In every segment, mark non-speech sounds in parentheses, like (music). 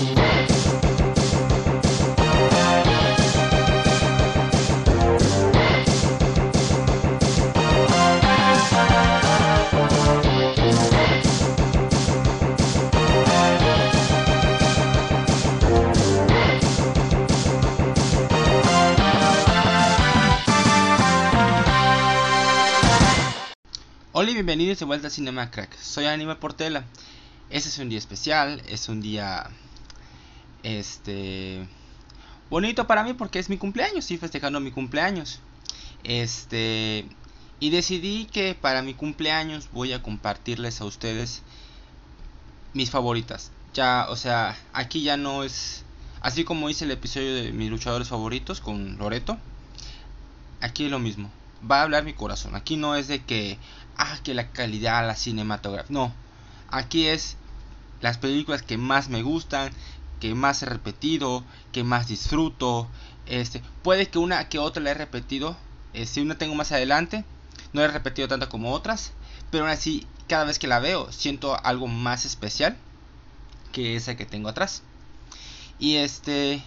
Hola y bienvenidos de vuelta a Cinema Crack. Soy Aníbal Portela. Este es un día especial, es un día este bonito para mí porque es mi cumpleaños, estoy festejando mi cumpleaños. Este y decidí que para mi cumpleaños voy a compartirles a ustedes mis favoritas. Ya, o sea, aquí ya no es así como hice el episodio de mis luchadores favoritos con Loreto. Aquí es lo mismo. Va a hablar mi corazón. Aquí no es de que ah, que la calidad, la cinematografía. No, aquí es las películas que más me gustan, que más he repetido, que más disfruto. Este, puede que una que otra la he repetido, eh, si una tengo más adelante, no la he repetido tanto como otras, pero aún así cada vez que la veo siento algo más especial que esa que tengo atrás. Y este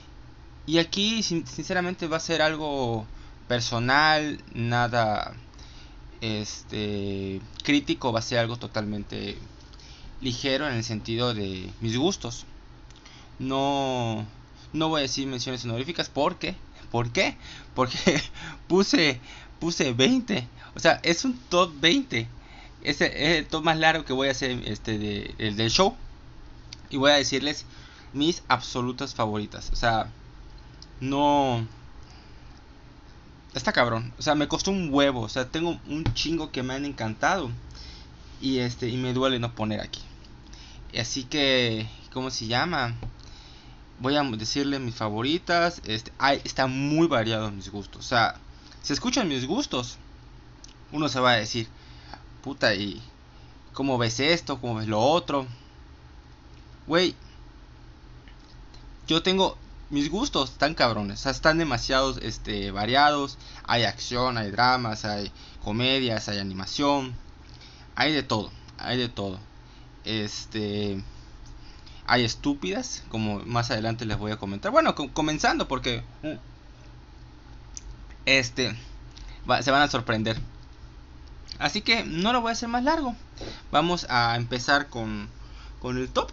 y aquí sinceramente va a ser algo personal, nada este crítico va a ser algo totalmente ligero en el sentido de mis gustos. No no voy a decir menciones honoríficas porque ¿por qué? Porque (laughs) puse puse 20, o sea, es un top 20. Es el, top más largo que voy a hacer este de, el del show y voy a decirles mis absolutas favoritas, o sea, no está cabrón. O sea, me costó un huevo. O sea, tengo un chingo que me han encantado. Y este, y me duele no poner aquí. Así que, ¿cómo se llama? Voy a decirle mis favoritas. Este, hay, está muy variado mis gustos. O sea, si escuchan mis gustos, uno se va a decir, puta, ¿y cómo ves esto? ¿Cómo ves lo otro? Güey, yo tengo mis gustos están cabrones, o sea, están demasiados este, variados. Hay acción, hay dramas, hay comedias, hay animación, hay de todo, hay de todo. Este, hay estúpidas, como más adelante les voy a comentar. Bueno, comenzando porque mm, este se van a sorprender. Así que no lo voy a hacer más largo. Vamos a empezar con, con el top.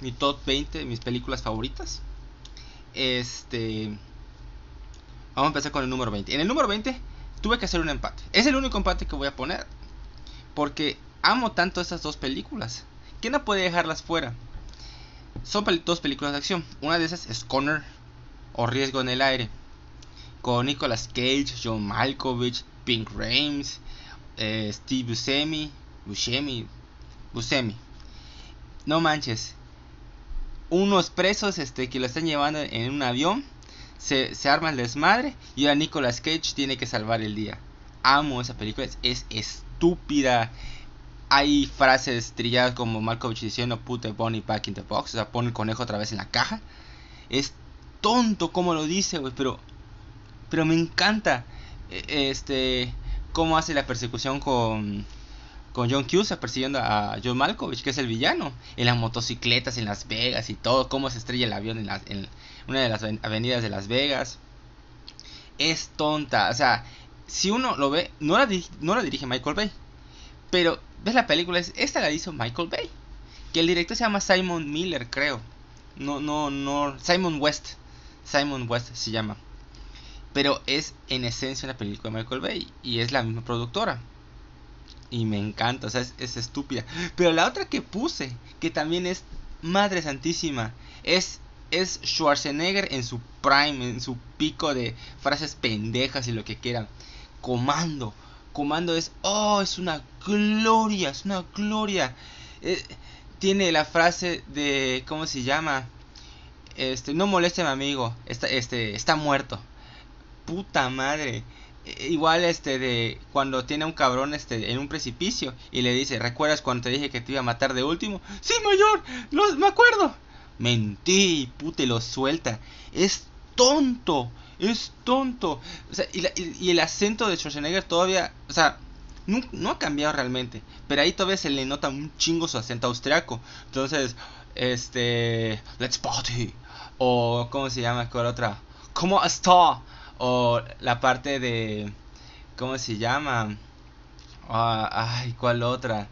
Mi top 20 mis películas favoritas. Este. Vamos a empezar con el número 20. En el número 20 tuve que hacer un empate. Es el único empate que voy a poner. Porque amo tanto estas dos películas. Que no puede dejarlas fuera. Son dos películas de acción. Una de esas es Connor o Riesgo en el Aire. Con Nicolas Cage, John Malkovich, Pink Rames, eh, Steve Buscemi. Buscemi. Buscemi. No manches unos presos este, que lo están llevando en un avión. Se, se arma el desmadre y ahora Nicolas Cage tiene que salvar el día. Amo esa película, es, estúpida. Hay frases trilladas como Malkovich diciendo put the bunny back in the box, o sea, pone el conejo otra vez en la caja. Es tonto como lo dice, pero pero me encanta e, este cómo hace la persecución con con John Cusack persiguiendo a John Malkovich, que es el villano, en las motocicletas en Las Vegas y todo, cómo se estrella el avión en, una de las avenidas de Las Vegas. Es tonta, o sea, si uno lo ve, no la, no la dirige Michael Bay, pero ves la película, esta la hizo Michael Bay, que el director se llama Simon Miller, creo. No, no, no, Simon West, Simon West se llama. Pero es en esencia una película de Michael Bay y es la misma productora y me encanta, o sea, es, estúpida. Pero la otra que puse, que también es madre santísima, es, es Schwarzenegger en su prime, en su pico de frases pendejas y lo que quieran. Comando, comando es, oh, es una gloria, es una gloria. Eh, tiene la frase de, ¿cómo se llama? Este, no moleste a mi amigo, está, este, está muerto. Puta madre. Eh, igual este de cuando tiene un cabrón este en un precipicio y le dice, "¿Recuerdas cuando te dije que te iba a matar de último?" "Sí, mayor, lo, me acuerdo." Mentí, pute lo suelta. Es tonto, es tonto. O sea, y, el acento de Schwarzenegger todavía, o sea, no, no, ha cambiado realmente, pero ahí todavía se le nota un chingo su acento austriaco. Entonces, este, let's party, o ¿cómo se llama? ¿Cuál otra? ¿Cómo está? O la parte de, ¿cómo se llama? Ah, ay, ¿cuál otra?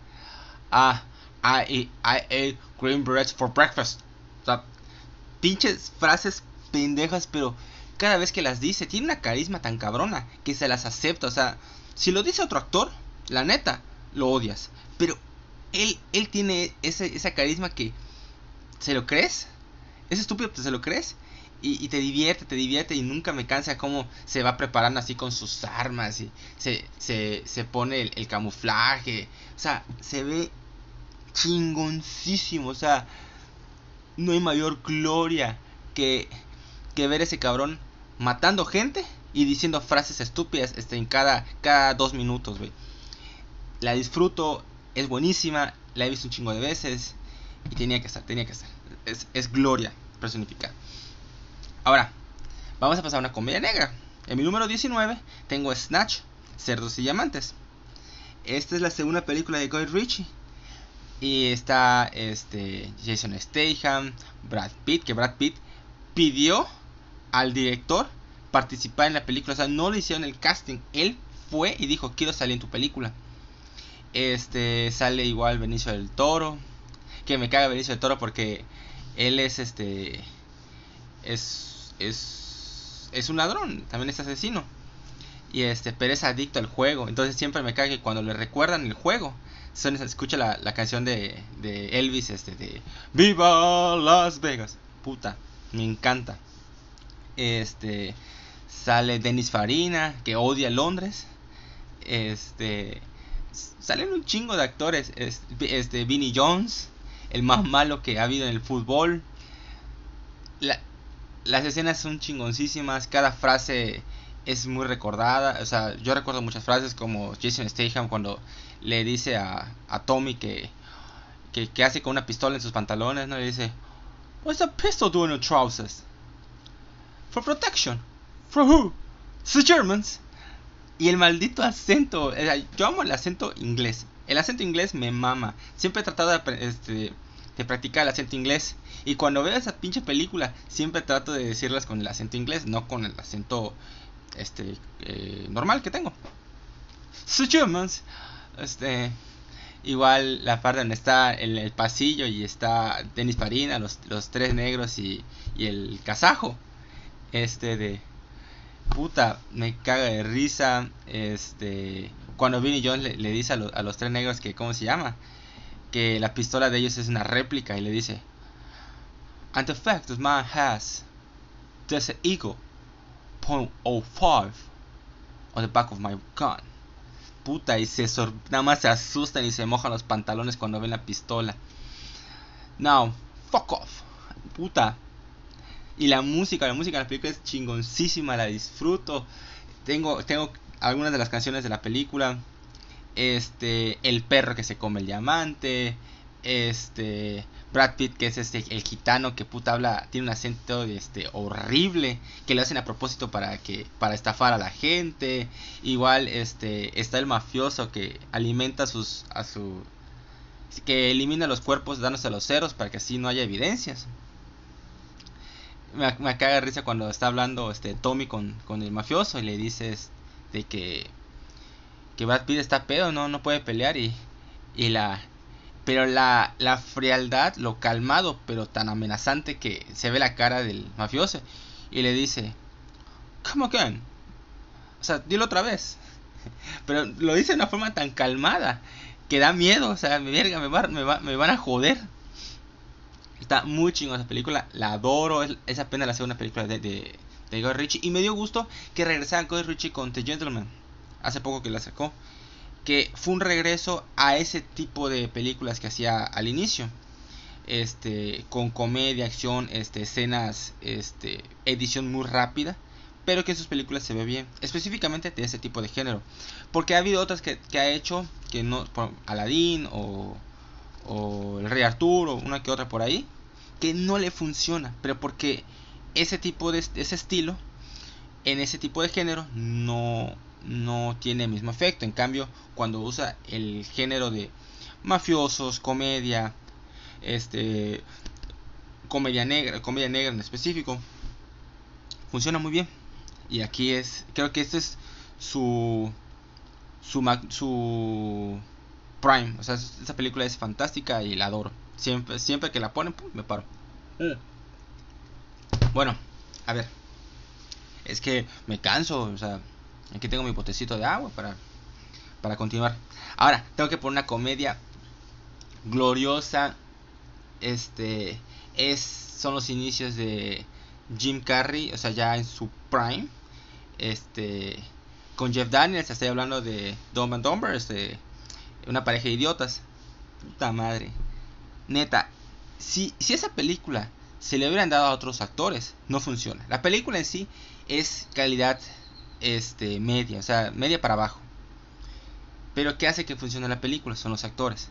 Ah, I, I ate green bread for breakfast. O sea, pinches frases pendejas, pero cada vez que las dice, tiene una carisma tan cabrona que se las acepta. O sea, si lo dice otro actor, la neta, lo odias. Pero él, él tiene ese, esa carisma que se lo crees. Es estúpido, pero se lo crees. Y, te divierte, te divierte y nunca me cansa cómo se va preparando así con sus armas y se, se, se pone el, el, camuflaje. O sea, se ve chingoncísimo. O sea, no hay mayor gloria que, que ver ese cabrón matando gente y diciendo frases estúpidas este, en cada, cada dos minutos, güey. La disfruto, es buenísima, la he visto un chingo de veces y tenía que estar, tenía que estar. Es, es gloria personificada. Ahora, vamos a pasar a una comedia negra. En mi número 19 tengo Snatch, Cerdos y Diamantes. Esta es la segunda película de Guy Ritchie. Y está este Jason Statham, Brad Pitt, que Brad Pitt pidió al director participar en la película. O sea, no le hicieron el casting. Él fue y dijo, quiero salir en tu película. Este sale igual Benicio del Toro. Que me caga Benicio del Toro porque él es este. Es. Es. Es un ladrón. También es asesino. Y este, pero es adicto al juego. Entonces siempre me caga que cuando le recuerdan el juego. Son, escucha la, la canción de, de Elvis, este, de Viva Las Vegas. Puta, me encanta. Este sale Dennis Farina, que odia Londres. Este salen un chingo de actores. Este Vinnie Jones, el más malo que ha habido en el fútbol. las escenas son chingoncísimas, cada frase es muy recordada. O sea, yo recuerdo muchas frases como Jason Statham cuando le dice a, Tommy que, que, hace con una pistola en sus pantalones, ¿no? Le dice, What's a pistol doing in trousers? For protection. For who? The Germans. Y el maldito acento. yo amo el acento inglés. El acento inglés me mama. Siempre he tratado de, este, de practicar el acento inglés. Y cuando veo esa pinche película, siempre trato de decirlas con el acento inglés, no con el acento este eh, normal que tengo. The Germans. Este. Igual la parte donde está en el pasillo y está Denis Parina, los, los tres negros y, y el kazajo. Este de puta, me caga de risa. Este, cuando Vinny Jones le, dice a, a, los tres negros que, ¿cómo se llama? Que la pistola de ellos es una réplica y le dice, And the fact that man has, there's an oh five, on the back of my gun. Puta, y se nada más se asustan y se mojan los pantalones cuando ven la pistola. Now, fuck off. Puta, y la música, la música de la película es chingoncísima, la disfruto. Tengo, tengo algunas de las canciones de la película. Este, el perro que se come el diamante. Este, Brad Pitt que es este el gitano que puta habla, tiene un acento este horrible que lo hacen a propósito para que para estafar a la gente. Igual este está el mafioso que alimenta sus a su que elimina los cuerpos dándose a los ceros para que así no haya evidencias me, me caga de risa cuando está hablando este Tommy con, con el mafioso y le dices de que que Brad Pitt está pedo, no no puede pelear y y la pero la, la frialdad, lo calmado, pero tan amenazante que se ve la cara del mafioso y le dice, ¿Cómo again? O sea, dilo otra vez. (laughs) Pero lo dice de una forma tan calmada que da miedo, o sea, me, verga, me, me, me van a joder. Está muy chingona esa película, la adoro, es, apenas la segunda película de, de, de Guy. Y me dio gusto que regresara Guy Ritchie con The Gentleman, hace poco que la sacó. Que fue un regreso a ese tipo de películas que hacía al inicio. Este, con comedia, acción, este, escenas, este, edición muy rápida pero que en sus películas se ve bien, específicamente de ese tipo de género. Porque ha habido otras que, ha hecho, que no, Aladdin o o el Rey Arturo, una que otra por ahí, que no le funciona, pero porque ese tipo de ese estilo en ese tipo de género no no tiene el mismo efecto. En cambio, cuando usa el género de mafiosos, comedia, este comedia negra, comedia negra en específico, funciona muy bien. Y aquí es, creo que este es su su su prime, o sea, esta película es fantástica y la adoro. Siempre siempre que la ponen, me paro. Mm. Bueno, a ver. Es que me canso, o sea, aquí tengo mi potecito de agua para para continuar. Ahora, tengo que poner una comedia gloriosa. Este es son los inicios de Jim Carrey, o sea, ya en su prime. Este con Jeff Daniels, estoy hablando de Dumb and Dumber, este, una pareja de idiotas. Puta madre. Neta, si, si esa película se le hubieran dado a otros actores, no funciona. La película en sí es calidad este media, o sea, media para abajo. Pero ¿qué hace que funcione la película? Son los actores.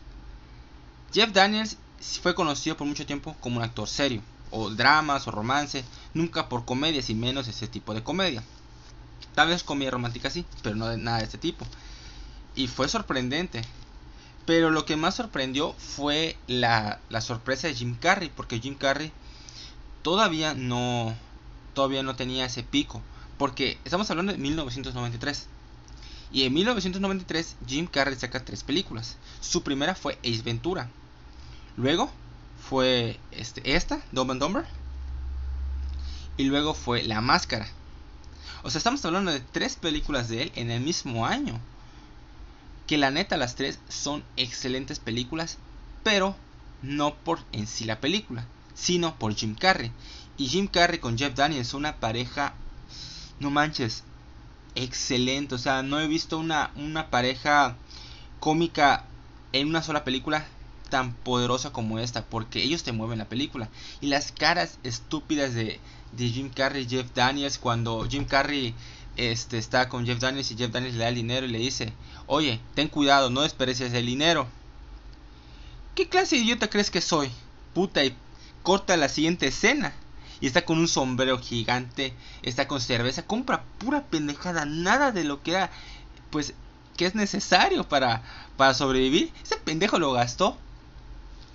Jeff Daniels fue conocido por mucho tiempo como un actor serio, o dramas, o romance, nunca por comedias y menos ese tipo de comedia. Tal vez comedia romántica sí, pero no de nada de este tipo. Y fue sorprendente. Pero lo que más sorprendió fue la, la sorpresa de Jim Carrey, porque Jim Carrey todavía no todavía no tenía ese pico, porque estamos hablando de 1993. Y en 1993 Jim Carrey saca tres películas. Su primera fue Ace Ventura. Luego fue este, esta, Dumb and Dumber. Y luego fue La Máscara. O sea, estamos hablando de tres películas de él en el mismo año. Que la neta las tres son excelentes películas, pero no por en sí la película, sino por Jim Carrey. Y Jim Carrey con Jeff Daniels, una pareja, no manches, excelente. O sea, no he visto una, una pareja cómica en una sola película tan poderosa como esta, porque ellos te mueven la película. Y las caras estúpidas de, de Jim Carrey y Jeff Daniels, cuando Jim Carrey este, está con Jeff Daniels y Jeff Daniels le da el dinero y le dice, oye, ten cuidado, no desperdicies el dinero. ¿Qué clase de idiota crees que soy? Puta, y corta la siguiente escena. Y está con un sombrero gigante, está con cerveza, compra pura pendejada, nada de lo que era, pues, que es necesario para, para sobrevivir. Ese pendejo lo gastó.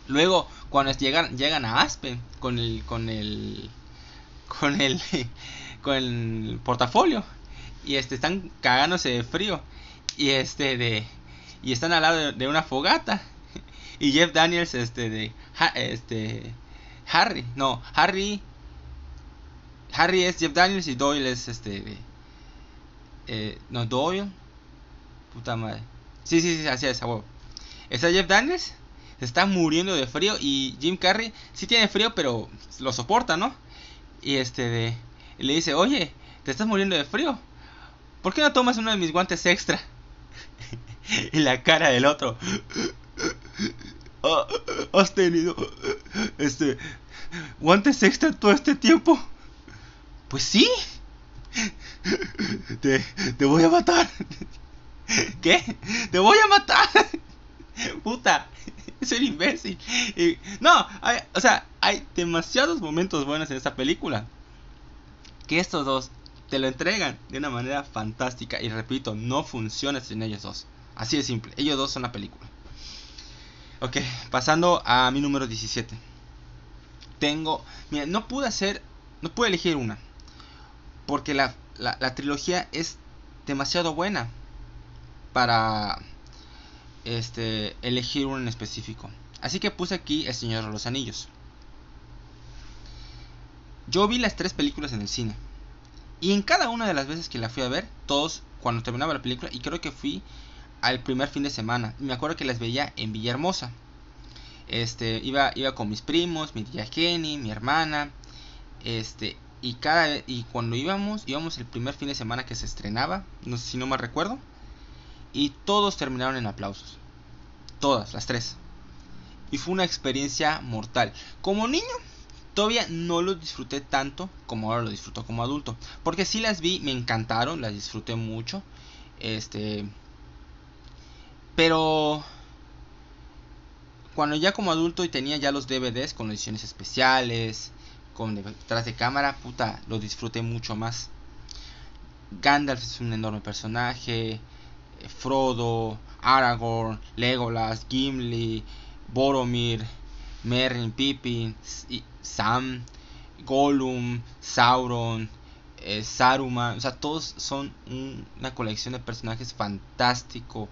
Luego, cuando llegan, llegan a Aspen con el, con el, con el, (laughs) con el portafolio y este están cagándose de frío. Y este de y están al lado de, una fogata. (laughs) Y Jeff Daniels este de este Harry no Harry Harry es Jeff Daniels y Doyle es este de eh, no Doyle. Puta madre. Sí sí sí así es a está Jeff Daniels se está muriendo de frío y Jim Carrey sí tiene frío pero lo soporta no y este de le dice oye te estás muriendo de frío ¿por qué no tomas uno de mis guantes extra? y la cara del otro. Ah, ¿Has tenido este guantes extra todo este tiempo? Pues sí. Te, te voy a matar. ¿Qué? Te voy a matar. Puta. Es un imbécil. no, o sea, hay demasiados momentos buenos en esta película. Que estos dos te lo entregan de una manera fantástica. Y repito, no funciona sin ellos dos. Así de simple. Ellos dos son la película. Ok, pasando a mi número 17. Tengo. Mira, no pude hacer. No pude elegir una. Porque la, la, trilogía es demasiado buena. Para. Este. Elegir una en específico. Así que puse aquí El Señor de los Anillos. Yo vi las tres películas en el cine. Y en cada una de las veces que la fui a ver, todos, cuando terminaba la película, y creo que fui al primer fin de semana, me acuerdo que las veía en Villahermosa. Este, iba, iba con mis primos, mi tía Jenny, mi hermana, este, y cada y cuando íbamos, íbamos el primer fin de semana que se estrenaba, no sé si no me recuerdo, y todos terminaron en aplausos. Todas, las tres. Y fue una experiencia mortal. Como niño, Todavía no lo disfruté tanto como ahora lo disfruto como adulto. Porque si las vi, me encantaron, las disfruté mucho. Este. Pero. Cuando ya como adulto y tenía ya los DVDs con ediciones especiales, con detrás de cámara, puta, lo disfruté mucho más. Gandalf es un enorme personaje. Eh, Frodo, Aragorn, Legolas, Gimli, Boromir, Merlin, Pippin. Sam, Gollum, Sauron, eh, Saruman, o sea, todos son una colección de personajes fantástico.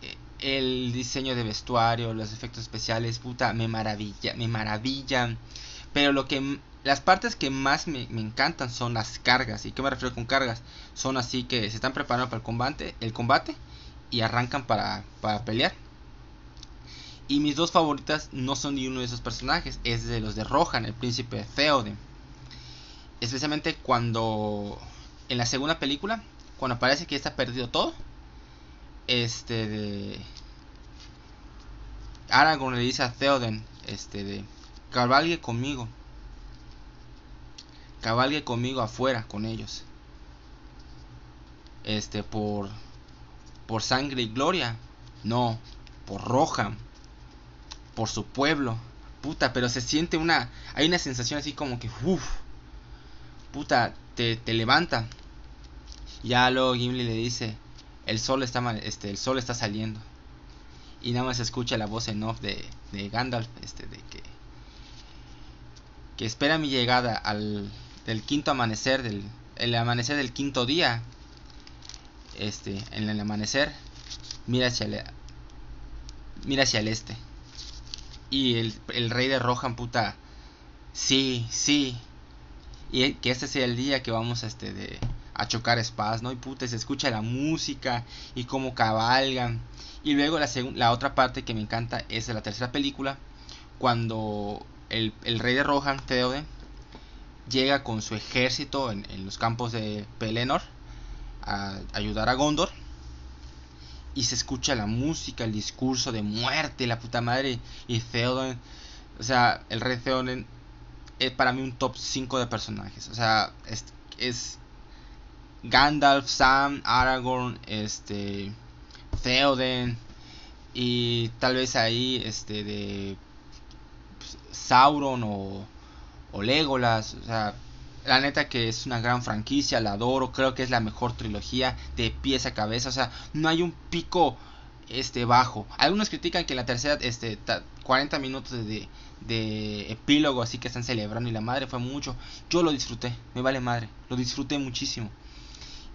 Eh, el diseño de vestuario, los efectos especiales, puta, me maravilla, me maravillan. Pero lo que las partes que más me, encantan son las cargas. ¿Y qué me refiero con cargas? Son así que se están preparando para el combate, el combate y arrancan para, para pelear. Y mis dos favoritas no son ni uno de esos personajes, es de los de Rohan, el príncipe Theoden. Especialmente cuando en la segunda película, cuando parece que está perdido todo, este de Aragorn le dice a Theoden, este de cabalgue conmigo. Cabalgue conmigo afuera con ellos. Este por por sangre y gloria, no, por Rohan por su pueblo. Puta, pero se siente una. Hay una sensación así como que. Uff. Puta, te, te levanta. Ya luego Gimli le dice. El sol está este, el sol está saliendo. Y nada más se escucha la voz en off de, de Gandalf. Este, de que. Que espera mi llegada al. del quinto amanecer. Del. El amanecer del quinto día. Este. En el amanecer. Mira hacia el. Mira hacia el este. Y el, rey de Rohan, puta. Sí, sí. Y que este sea el día que vamos a, este, de, a chocar espadas, ¿no? Y puta, se escucha la música y cómo cabalgan. Y luego la, la otra parte que me encanta es de la tercera película. Cuando el, rey de Rohan, Theoden, llega con su ejército en, en los campos de Pelennor a ayudar a Gondor y se escucha la música, el discurso de muerte, la puta madre y Theoden, o sea, el rey Theoden es para mí un top 5 de personajes, o sea, es, es Gandalf, Sam, Aragorn, este Theoden y tal vez ahí este de pues, Sauron o, o Legolas, o sea, la neta que es una gran franquicia, la adoro, creo que es la mejor trilogía de pies a cabeza, o sea, no hay un pico este bajo. Algunos critican que la tercera este 40 minutos de, de epílogo así que están celebrando y la madre fue mucho. Yo lo disfruté, me vale madre, lo disfruté muchísimo.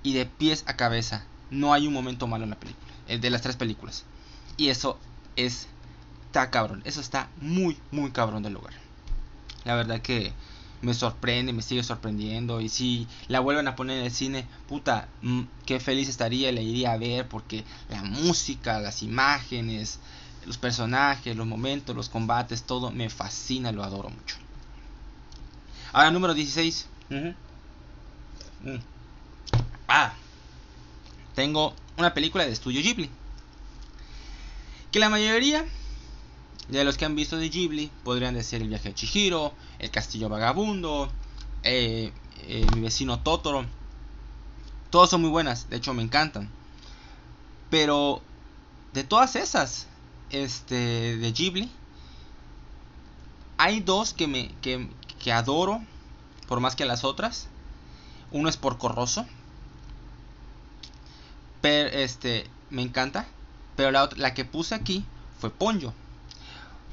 Y de pies a cabeza, no hay un momento malo en la película, el de las tres películas. Y eso es está cabrón, eso está muy muy cabrón del lugar. La verdad que me sorprende, me sigue sorprendiendo. Y si la vuelven a poner en el cine, puta, mm, qué feliz estaría, la iría a ver porque la música, las imágenes, los personajes, los momentos, los combates, todo me fascina, lo adoro mucho. Ahora, número 16. Mm. Ah, tengo una película de estudio Ghibli. Que la mayoría de los que han visto de Ghibli podrían decir El viaje de Chihiro, El castillo vagabundo, eh, eh, Mi vecino Totoro. Todos son muy buenas, de hecho me encantan. Pero de todas esas este, de Ghibli, hay dos que, me, que, que adoro, por más que las otras. Uno es por Corroso. Pero este, me encanta. Pero la, la que puse aquí fue Ponyo.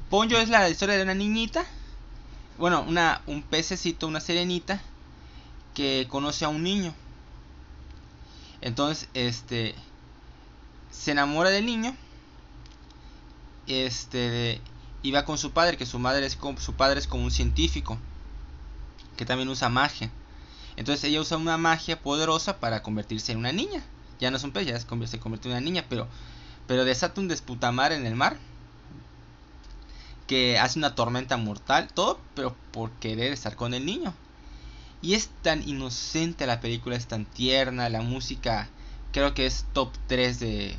Ponyo es la historia de una niñita, bueno, una, un pececito, una serenita, que conoce a un niño. Entonces, este, se enamora del niño, este, y va con su padre, que su madre es como, su padre es como un científico, que también usa magia. Entonces ella usa una magia poderosa para convertirse en una niña. Ya no es un pez, ya se convierte, en una niña, pero, pero desata un desputamar en el mar que hace una tormenta mortal, todo, pero por querer estar con el niño. Y es tan inocente la película, es tan tierna, la música creo que es top 3 de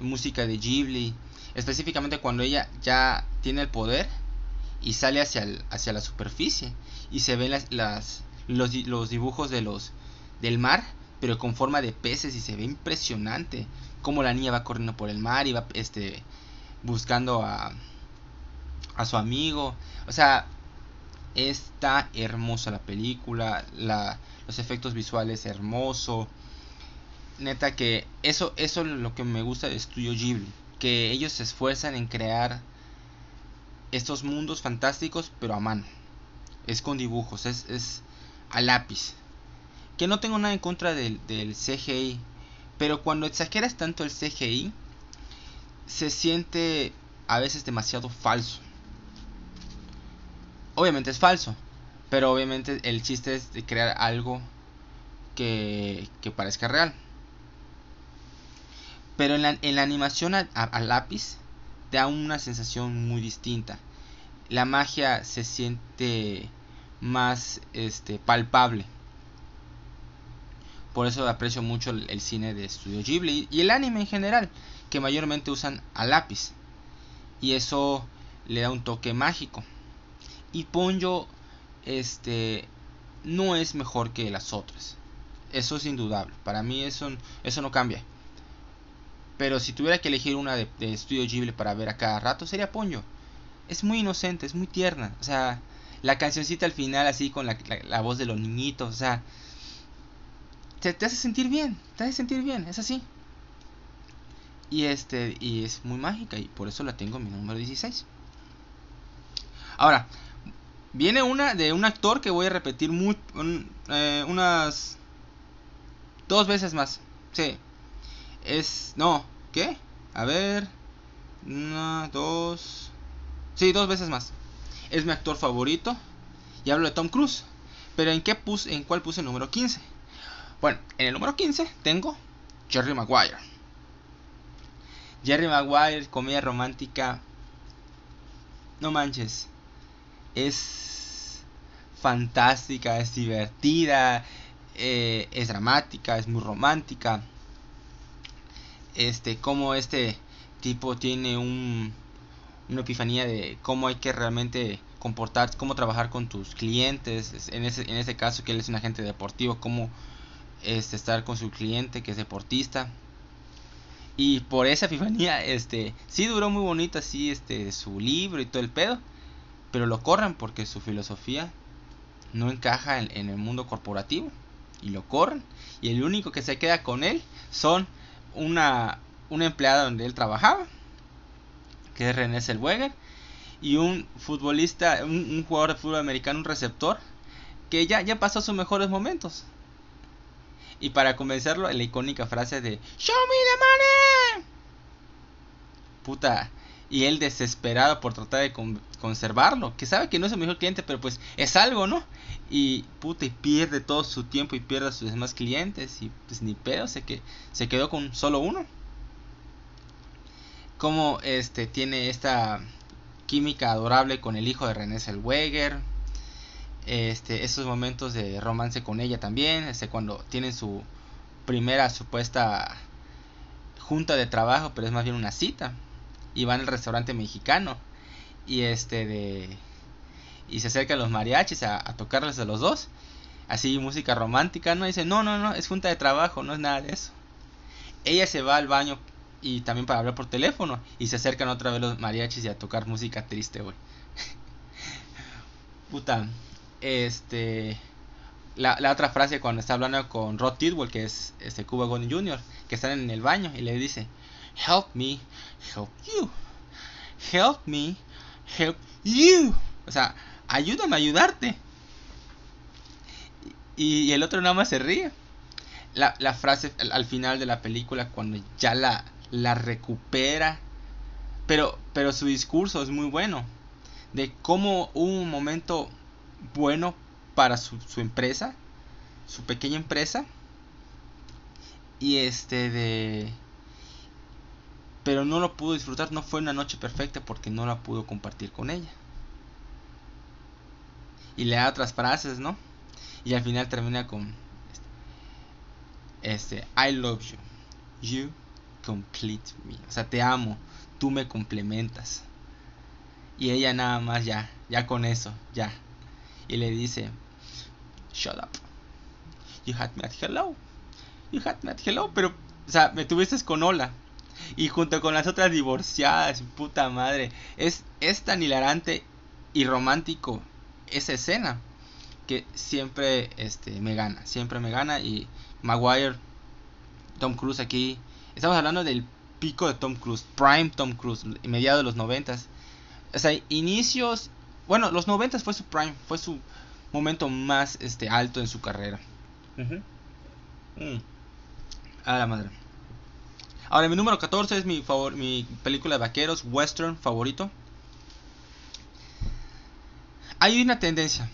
música de Ghibli, específicamente cuando ella ya tiene el poder y sale hacia, hacia la superficie y se ven las, las los, los, dibujos de los del mar, pero con forma de peces y se ve impresionante como la niña va corriendo por el mar y va este buscando a a su amigo. O sea, está hermosa la película, la, los efectos visuales hermoso. Neta que eso, eso es lo que me gusta de Studio Ghibli, que ellos se esfuerzan en crear estos mundos fantásticos pero a mano. es con dibujos, es, es a lápiz. Que no tengo nada en contra del, del CGI, pero cuando exageras tanto el CGI, se siente a veces demasiado falso. Obviamente es falso, pero obviamente el chiste es de crear algo que, parezca real. Pero en la, en la animación a, lápiz da una sensación muy distinta. La magia se siente más este, palpable. Por eso aprecio mucho el, el, cine de Studio Ghibli y el anime en general, que mayormente usan a lápiz. Y eso le da un toque mágico. Y Ponyo este no es mejor que las otras. Eso es indudable. Para mí eso, eso no cambia. Pero si tuviera que elegir una de, de Studio Ghibli para ver a cada rato, sería Ponyo. Es muy inocente, es muy tierna. O sea, la cancioncita al final así con la, la, la voz de los niñitos. O sea, te, te, hace sentir bien. Te hace sentir bien, es así. Y este, y es muy mágica y por eso la tengo en mi número 16. Ahora, viene una de un actor que voy a repetir muy, eh, unas dos veces más. Sí. Es, no, ¿qué? A ver. Una, dos. Sí, dos veces más. Es mi actor favorito. Y hablo de Tom Cruise. Pero ¿en qué puse, en cuál puse el número 15? Bueno, en el número 15 tengo Jerry Maguire. Jerry Maguire, comedia romántica. No manches. Es fantástica, es divertida, eh, es dramática, es muy romántica. Este, como este tipo tiene un, una epifanía de cómo hay que realmente comportar, cómo trabajar con tus clientes. En ese, en ese caso, que él es un agente deportivo, cómo este, estar con su cliente que es deportista. Y por esa epifanía, este, sí duró muy bonito así, este, su libro y todo el pedo. Pero lo corren porque su filosofía no encaja en, el mundo corporativo. Y lo corren. Y el único que se queda con él son una, una empleada donde él trabajaba, que es René Zellweger, y un futbolista, un, un, jugador de fútbol americano, un receptor, que ya, ya pasó sus mejores momentos. Y para convencerlo, la icónica frase de Show me the money. Puta. Y él desesperado por tratar de con conservarlo. Que sabe que no es el mejor cliente, pero pues es algo, ¿no? Y puta, y pierde todo su tiempo y pierde a sus demás clientes. Y pues ni pedo, se, que, se quedó con solo uno. Como este tiene esta química adorable con el hijo de René Zellweger este, esos momentos de romance con ella también, este, cuando tienen su primera supuesta junta de trabajo, pero es más bien una cita, y van al restaurante mexicano, y este de y se acercan los mariachis a, tocarles a los dos, así música romántica, no dice, no, no, no, es junta de trabajo, no es nada de eso. Ella se va al baño y también para hablar por teléfono, y se acercan otra vez los mariachis y a tocar música triste, güey. (laughs) Puta, este la, la, otra frase cuando está hablando con Rod Tidwell, que es este Cuba Gooding Jr., que están en el baño y le dice, help me, help you, help me, help you. O sea, ayúdame a ayudarte. Y, el otro nada más se ríe. La, la frase al, al, final de la película, cuando ya la, la recupera, pero, pero su discurso es muy bueno. De cómo hubo un momento bueno para su, su empresa, su pequeña empresa. Y este de... Pero no lo pudo disfrutar, no fue una noche perfecta porque no la pudo compartir con ella. Y le da otras frases, ¿no? Y al final termina con... Este, I love you. You complete me. O sea, te amo. Tú me complementas. Y ella nada más ya, ya con eso, ya, y le dice, shut up. You had me at hello. You had me at hello. Pero, o sea, me tuviste con hola. Y junto con las otras divorciadas, puta madre. Es, es tan hilarante y romántico esa escena que siempre este, me gana. Siempre me gana. Y Maguire, Tom Cruise aquí. Estamos hablando del pico de Tom Cruise. Prime Tom Cruise. Mediados de los noventas. O sea, inicios bueno, los 90 fue su prime, fue su momento más este alto en su carrera. Mm. A la madre. Ahora, mi número 14 es mi, película de vaqueros, western favorito. Hay una tendencia.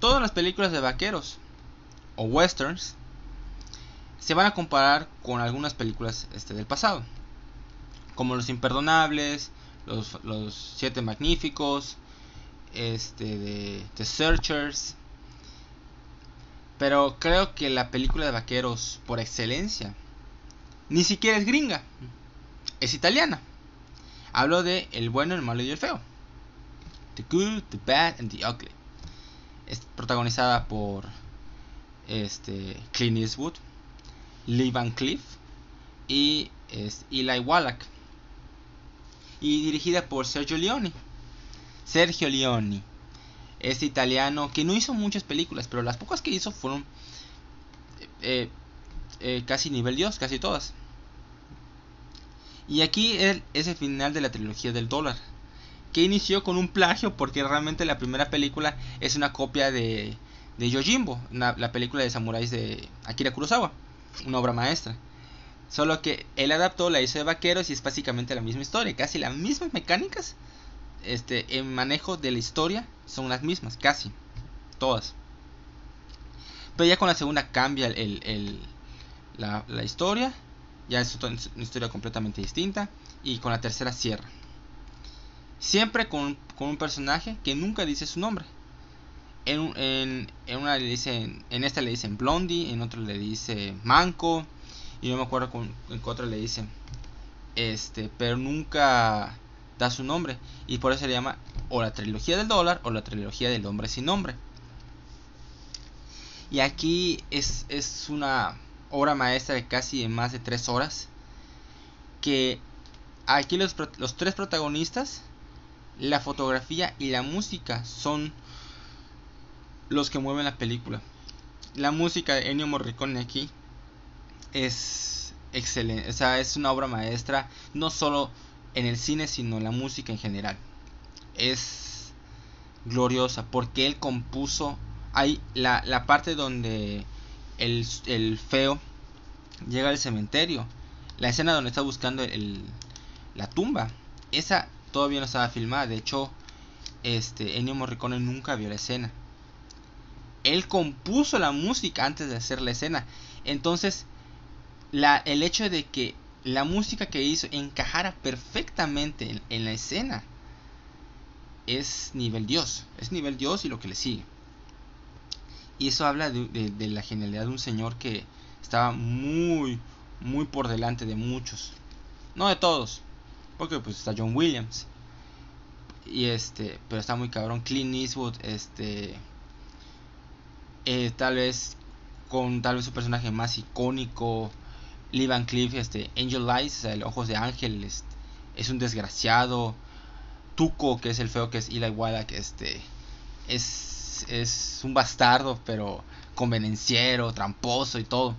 Todas las películas de vaqueros o westerns se van a comparar con algunas películas este, del pasado. Como Los Imperdonables, Los, los Siete Magníficos, este, de The Searchers. Pero creo que la película de vaqueros por excelencia ni siquiera es gringa. Es italiana. Hablo de El bueno, el malo y el feo. The Good, The Bad and The Ugly. Es protagonizada por este, Clint Eastwood, Lee Van Cleef y es Eli Wallach. Y dirigida por Sergio Leone. Sergio Leone. Este italiano que no hizo muchas películas, pero las pocas que hizo fueron eh, eh, casi nivel Dios, casi todas. Y aquí es el final de la trilogía del dólar, que inició con un plagio porque realmente la primera película es una copia de, de Yojimbo, la película de samuráis de Akira Kurosawa, una obra maestra. Solo que él adaptó, la hizo de vaqueros y es básicamente la misma historia, casi las mismas mecánicas. Este, en manejo de la historia son las mismas, casi, todas. Pero ya con la segunda cambia el la, historia, ya es una historia completamente distinta, y con la tercera cierra. Siempre con, un personaje que nunca dice su nombre. En, en, una le dicen, en esta le dicen Blondie, en otro le dice Manco, y no me acuerdo con, en qué otra le dicen. Este, pero nunca da su nombre, y por eso se le llama o la trilogía del dólar o la trilogía del hombre sin nombre. Y aquí es, es una obra maestra de casi más de tres horas. Que aquí los, los tres protagonistas, la fotografía y la música son los que mueven la película. La música de Ennio Morricone aquí es excelente, o sea, es una obra maestra, no solo en el cine, sino en la música en general. Es gloriosa porque él compuso hay la, la parte donde el, feo llega al cementerio. La escena donde está buscando la tumba. Esa todavía no estaba filmada. De hecho, este Ennio Morricone nunca vio la escena. Él compuso la música antes de hacer la escena. Entonces, el hecho de que la música que hizo encajara perfectamente en la escena es nivel Dios. Es nivel Dios y lo que le sigue. Y eso habla de, la genialidad de un señor que estaba muy, muy por delante de muchos. No de todos. Porque pues está John Williams. Y este, pero está muy cabrón. Clint Eastwood, este, eh, tal vez con tal vez su personaje más icónico. Lee Van Cleef, este, Angel Eyes, el ojos de ángel, es un desgraciado. Tuco, que es el feo, que es Eli Wallach, este, es es, un bastardo, pero convenenciero, tramposo y todo.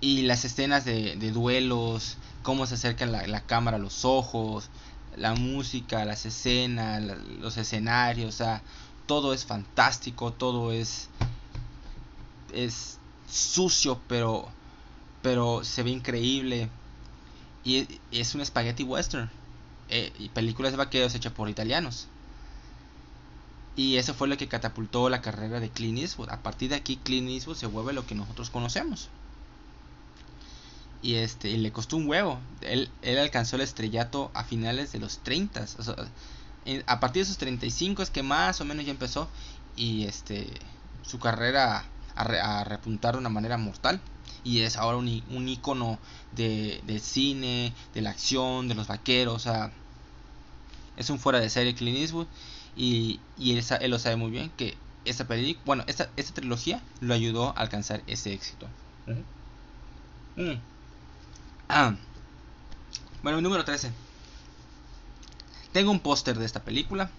Y las escenas de, duelos, cómo se acerca la, cámara a los ojos, la música, las escenas, los escenarios, o sea, todo es fantástico, todo es es sucio, pero pero se ve increíble y es un spaghetti western eh, y películas de vaqueros hechas por italianos y eso fue lo que catapultó la carrera de Clint Eastwood. A partir de aquí Clint Eastwood se vuelve lo que nosotros conocemos. Y este le costó un huevo. Él, él alcanzó el estrellato a finales de los 30. a partir de esos 35 es que más o menos ya empezó. Y este su carrera a, repuntar de una manera mortal. Y es ahora un, un icono de, del cine, de la acción, de los vaqueros. O sea, es un fuera de serie Clint Eastwood. Y, él, lo sabe muy bien que esta película, bueno, esta, esta trilogía lo ayudó a alcanzar ese éxito. Mm. Ah. Bueno, número 13. Tengo un póster de esta película.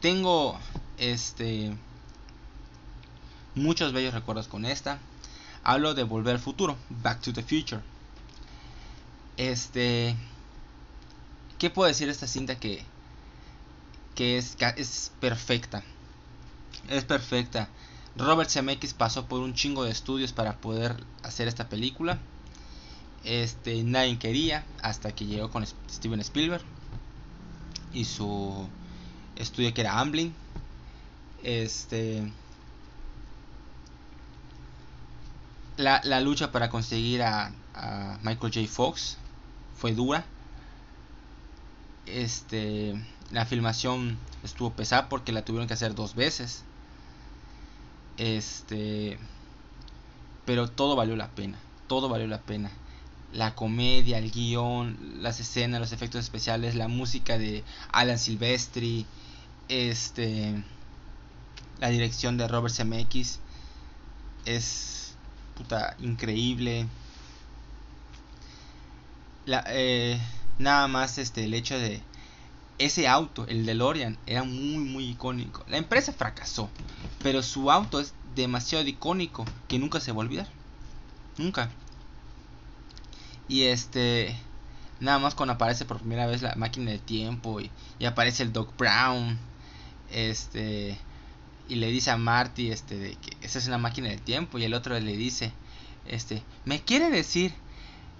Tengo este muchos bellos recuerdos con esta. Hablo de Volver al Futuro, Back to the Future. Este ¿Qué puedo decir de esta cinta que que es, es perfecta. Es perfecta. Robert Zemeckis pasó por un chingo de estudios para poder hacer esta película. Este, nadie quería hasta que llegó con Steven Spielberg y su estudio que era Amblin. Este, la, la lucha para conseguir a, a Michael J. Fox fue dura. Este, la filmación estuvo pesada porque la tuvieron que hacer dos veces. Este, pero todo valió la pena, todo valió la pena. La comedia, el guion, las escenas, los efectos especiales, la música de Alan Silvestri, este, la dirección de Robert Zemeckis es puta increíble. La, eh, nada más este el hecho de ese auto, el DeLorean, era muy muy icónico. La empresa fracasó, pero su auto es demasiado icónico que nunca se va a olvidar. Nunca. Y este nada más cuando aparece por primera vez la máquina del tiempo y, aparece el Doc Brown, este y le dice a Marty este de que esa es una máquina del tiempo y el otro le dice este me quiere decir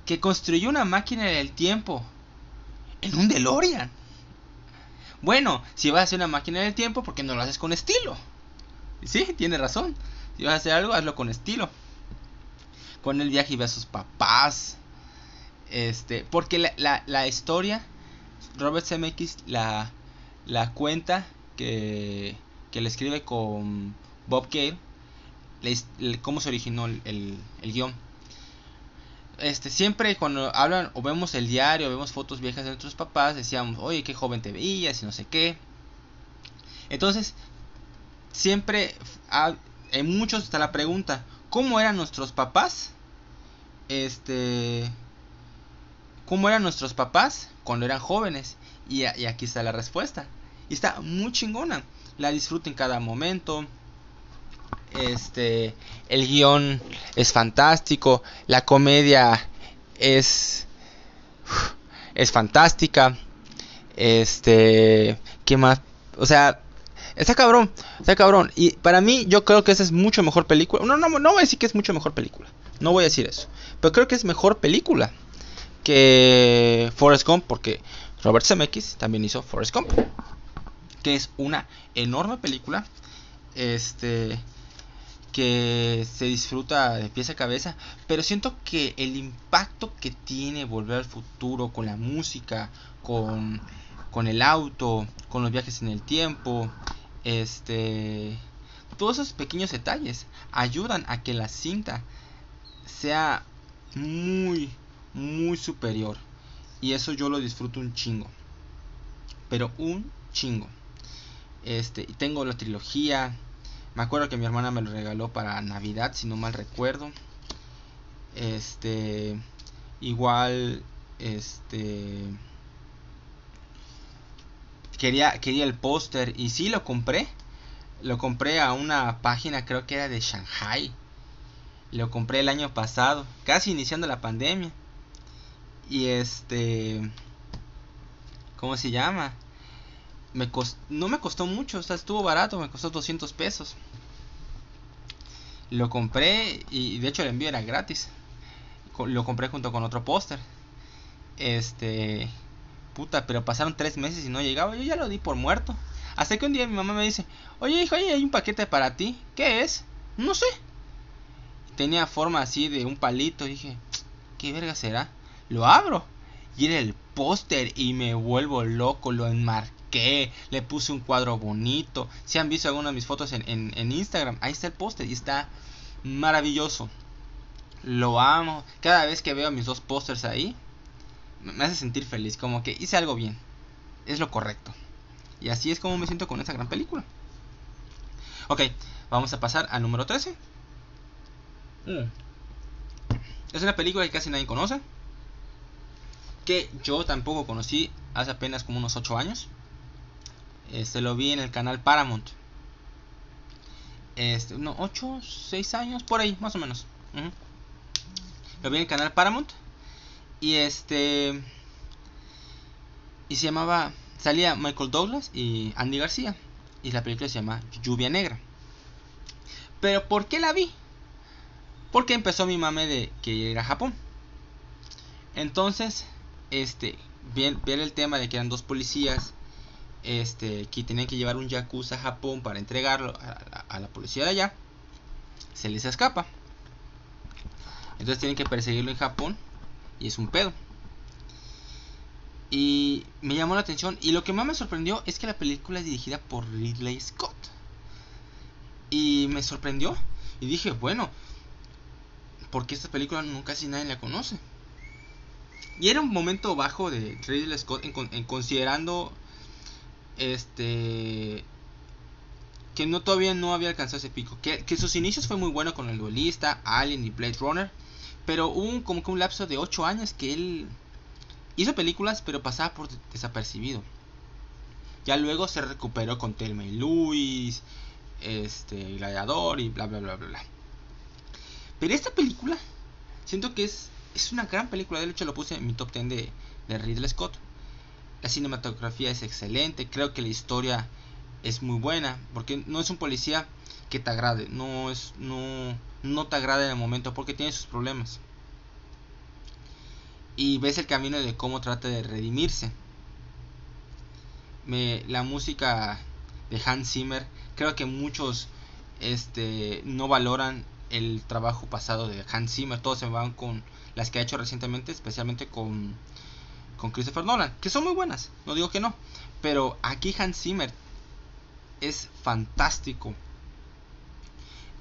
que construyó una máquina del tiempo en un DeLorean bueno si vas a hacer una máquina del tiempo ¿por qué no lo haces con estilo? sí tiene razón si vas a hacer algo hazlo con estilo con el viaje y ve a sus papás este porque la, la, la historia Robert Zemeckis la la cuenta que que le escribe con Bob Gale cómo se originó el, el, guion. Este, siempre cuando hablan o vemos el diario, vemos fotos viejas de nuestros papás, decíamos, oye, qué joven te veías y no sé qué. Entonces, siempre, en muchos está la pregunta, ¿cómo eran nuestros papás? Este, ¿cómo eran nuestros papás cuando eran jóvenes? Y, y aquí está la respuesta. Y está muy chingona la disfruto en cada momento. Este, el guion es fantástico, la comedia es es fantástica. Este, ¿qué más? O sea, está cabrón, está cabrón. Y para mí, yo creo que esa es mucho mejor película. No, no, no voy a decir que es mucho mejor película. No voy a decir eso. Pero creo que es mejor película que Forrest Gump. Porque Robert Zemeckis también hizo Forrest Gump que es una enorme película. Este que se disfruta de pieza a cabeza, pero siento que el impacto que tiene Volver al Futuro con la música, con, con el auto, con los viajes en el tiempo, este, todos esos pequeños detalles ayudan a que la cinta sea muy, muy superior. Y eso yo lo disfruto un chingo. Pero un chingo. Este, y tengo la trilogía. Me acuerdo que mi hermana me lo regaló para Navidad, si no mal recuerdo. Este, igual, este, quería, quería el póster y sí lo compré. Lo compré a una página, creo que era de Shanghai. Lo compré el año pasado, casi iniciando la pandemia. Y este, ¿cómo se llama? No me costó mucho, o sea, estuvo barato, me costó 200 pesos. Lo compré y de hecho el envío era gratis. Lo compré junto con otro póster. Este, puta, pero pasaron tres meses y no llegaba. Yo ya lo di por muerto. Hasta que un día mi mamá me dice, oye hijo, hay un paquete para ti. ¿Qué es? No sé. Tenía forma así de un palito. Dije, ¿qué verga será? Lo abro. Y era el póster y me vuelvo loco. Lo enmarqué le puse un cuadro bonito. Si han visto algunas de mis fotos en, Instagram, ahí está el póster y está maravilloso. Lo amo. Cada vez que veo mis dos pósters ahí, me hace sentir feliz. Como que hice algo bien. Es lo correcto. Y así es como me siento con esta gran película. Ok, vamos a pasar al número 13. Mm. Es una película que casi nadie conoce. Que yo tampoco conocí hace apenas como unos 8 años. Este lo vi en el canal Paramount. Este, no, 8, 6 años, por ahí, más o menos. Lo vi en el canal Paramount. Y este. Y se llamaba salía Michael Douglas y Andy García. Y la película se llama Lluvia Negra. Pero ¿por qué la vi? Porque empezó mi mame de que ir a Japón. Entonces, este, ver el tema de que eran dos policías este, que tenían que llevar un Yakuza a Japón para entregarlo a, la policía de allá, se les escapa. Entonces tienen que perseguirlo en Japón y es un pedo. Y me llamó la atención. Y lo que más me sorprendió es que la película es dirigida por Ridley Scott. Y me sorprendió. Y dije, bueno, porque esta película no casi nadie la conoce. Y era un momento bajo de Ridley Scott en, considerando este que no todavía no había alcanzado ese pico. Que, sus inicios fue muy bueno con el duelista, Alien y Blade Runner. Pero hubo un, como que un lapso de 8 años que él hizo películas pero pasaba por desapercibido. Ya luego se recuperó con Telma y Luis, este, Gladiador y bla bla bla bla bla. Pero esta película siento que es, es una gran película, de hecho lo puse en mi top 10 de, de Ridley Scott. La cinematografía es excelente, creo que la historia es muy buena, porque no es un policía que te agrade, no es no no te agrada en el momento porque tiene sus problemas. Y ves el camino de cómo trata de redimirse. Me, la música de Hans Zimmer, creo que muchos este no valoran el trabajo pasado de Hans Zimmer, todos se van con las que ha hecho recientemente, especialmente con con Christopher Nolan, que son muy buenas, no digo que no, pero aquí Hans Zimmer es fantástico.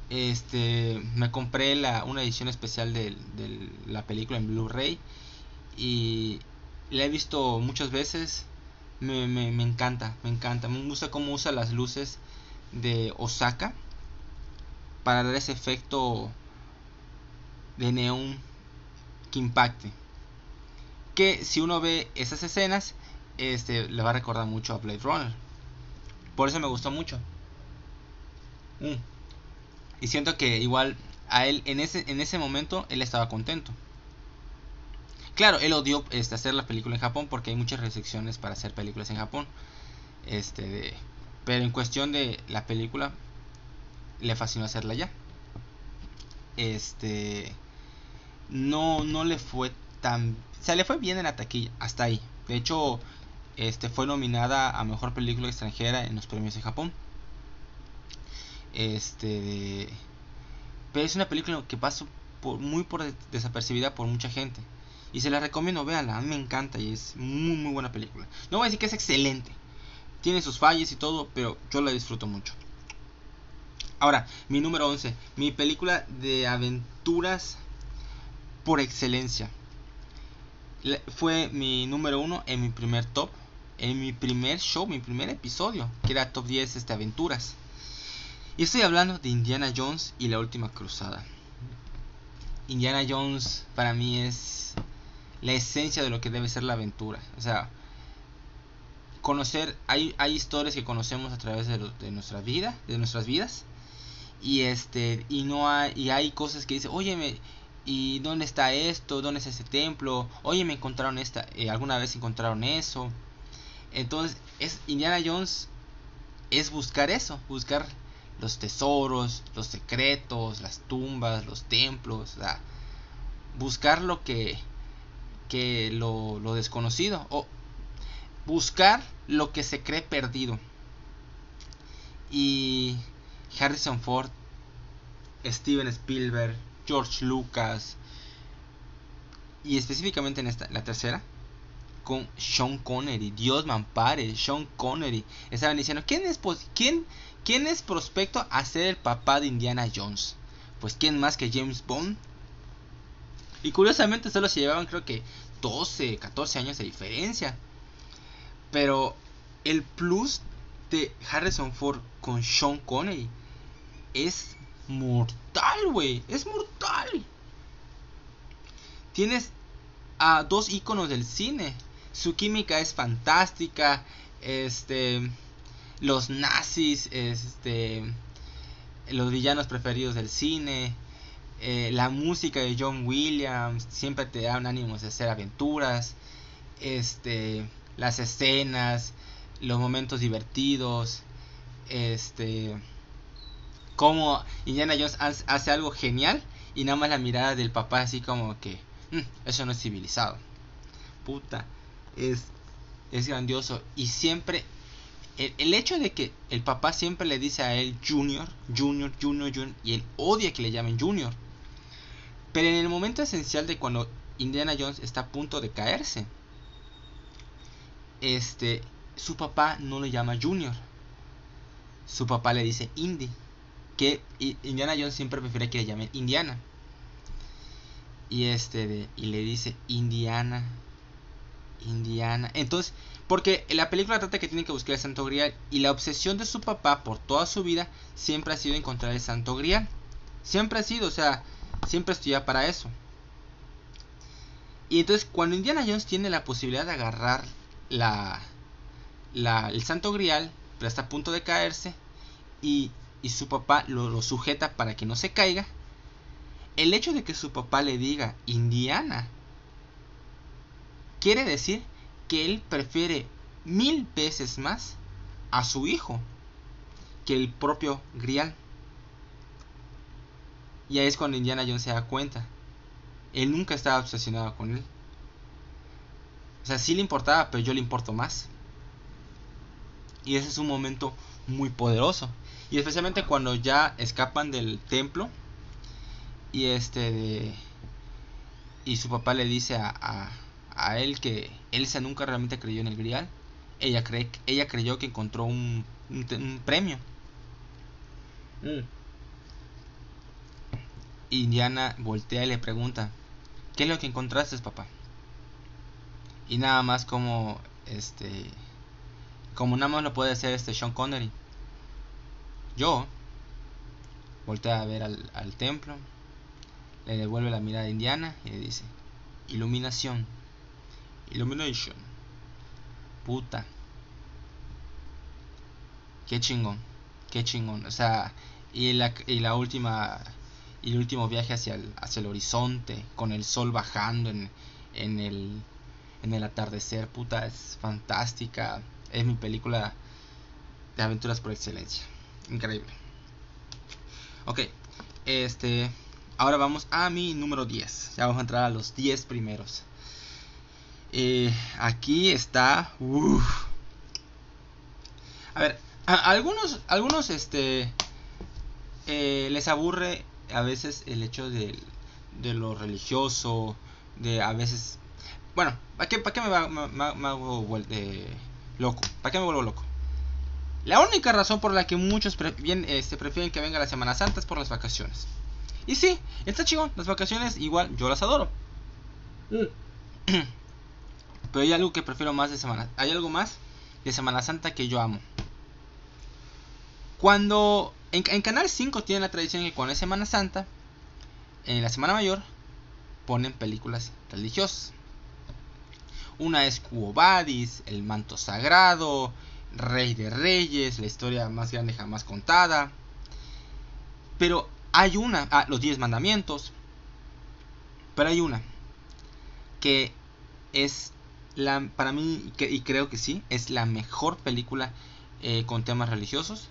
Este, me compré la, una edición especial de, la película en Blu-ray y la he visto muchas veces. Me, me, encanta, me encanta. Me gusta cómo usa las luces de Osaka para dar ese efecto de neón que impacte que si uno ve esas escenas, este, le va a recordar mucho a Blade Runner. Por eso me gustó mucho. Mm. Y siento que igual a él en ese, en ese momento él estaba contento. Claro, él odió este, hacer la película en Japón porque hay muchas restricciones para hacer películas en Japón. Este, pero en cuestión de la película, le fascinó hacerla ya. Este, no, no le fue tan se le fue bien en la taquilla, hasta ahí. De hecho, este fue nominada a mejor película extranjera en los premios de Japón. Este, pero es una película que pasó por, muy por desapercibida por mucha gente. Y se la recomiendo, véanla, a mí me encanta y es muy muy buena película. No voy a decir que es excelente. Tiene sus fallas y todo, pero yo la disfruto mucho. Ahora, mi número 11, mi película de aventuras por excelencia fue mi número uno en mi primer top, en mi primer show, mi primer episodio, que era top 10 este, aventuras. Y estoy hablando de Indiana Jones y la última cruzada. Indiana Jones para mí es la esencia de lo que debe ser la aventura. O sea, conocer, hay, hay historias que conocemos a través de, de nuestra vida, de nuestras vidas. Y este, y no hay, y hay cosas que dicen, oye, me, ¿Y dónde está esto? ¿Dónde es ese templo? Oye, me encontraron esta, eh, alguna vez encontraron eso. Entonces, es Indiana Jones es buscar eso, buscar los tesoros, los secretos, las tumbas, los templos, buscar lo que que lo, lo desconocido o buscar lo que se cree perdido. Y Harrison Ford, Steven Spielberg, George Lucas y específicamente en esta, la tercera, con Sean Connery. Dios me Sean Connery. Estaban diciendo, ¿quién es, quién, quién es prospecto a ser el papá de Indiana Jones? Pues quién más que James Bond. Y curiosamente solo se llevaban creo que 12, 14 años de diferencia. Pero el plus de Harrison Ford con Sean Connery es mortal, güey. Es mortal. Tienes a dos iconos del cine. Su química es fantástica. Este. Los nazis. Este. Los villanos preferidos del cine. Eh, la música de John Williams. Siempre te da un ánimo de hacer aventuras. Este. Las escenas. los momentos divertidos, este, como Indiana Jones hace algo genial y nada más la mirada del papá así como que, mm, eso no es civilizado. Puta, es, es grandioso y siempre, el, el, hecho de que el papá siempre le dice a él Junior, Junior, Junior, Junior, y él odia que le llamen Junior. Pero en el momento esencial de cuando Indiana Jones está a punto de caerse, este, su papá no le llama Junior. Su papá le dice Indy. Que Indiana Jones siempre prefiere que le llamen Indiana. Y este y le dice Indiana. Indiana. Entonces, porque la película trata que tiene que buscar el Santo Grial. Y la obsesión de su papá por toda su vida siempre ha sido encontrar el Santo Grial. Siempre ha sido, o sea, siempre estudia para eso. Y entonces cuando Indiana Jones tiene la posibilidad de agarrar la, la, el santo grial, pero está a punto de caerse, y, y su papá lo, sujeta para que no se caiga, el hecho de que su papá le diga Indiana, quiere decir que él prefiere mil veces más a su hijo que el propio grial. Y ahí es cuando Indiana Jones se da cuenta. Él nunca estaba obsesionado con él. O sea, sí le importaba, pero yo le importo más. Y ese es un momento muy poderoso. Y especialmente cuando ya escapan del templo. Y este de, Y su papá le dice a, a, él que Elsa nunca realmente creyó en el grial. Ella, cree, ella creyó que encontró un, un, premio. Mm. Indiana voltea y le pregunta, ¿qué es lo que encontraste, papá? Y nada más como este como nada más lo puede hacer este Sean Connery. Yo voltea a ver al, al templo, le devuelve la mirada Indiana y le dice, iluminación, illumination, puta, qué chingón, qué chingón, o sea, y la, y la última, y el último viaje hacia el, hacia el horizonte, con el sol bajando en, en el en el atardecer, puta, es fantástica. Es mi película de aventuras por excelencia. Increíble. Ok, este. Ahora vamos a mi número 10. Ya vamos a entrar a los 10 primeros. Eh, aquí está. A ver, algunos, algunos, este, eh, les aburre a veces el hecho de, de lo religioso, de a veces bueno, ¿para qué, me, va, hago loco? ¿Para qué me vuelvo loco? La única razón por la que muchos este, prefieren que venga la Semana Santa es por las vacaciones. Y sí, está chingón, las vacaciones igual yo las adoro. Mm. Pero hay algo que prefiero más de Semana. Hay algo más de Semana Santa que yo amo. Cuando en, en Canal 5 tienen la tradición que cuando es Semana Santa, en la Semana Mayor, ponen películas religiosas. Una es Cuobadis, El manto sagrado, Rey de Reyes, la historia más grande jamás contada. Pero hay una, ah, los diez mandamientos. Pero hay una que es la, para mí, y creo que sí, es la mejor película eh, con temas religiosos.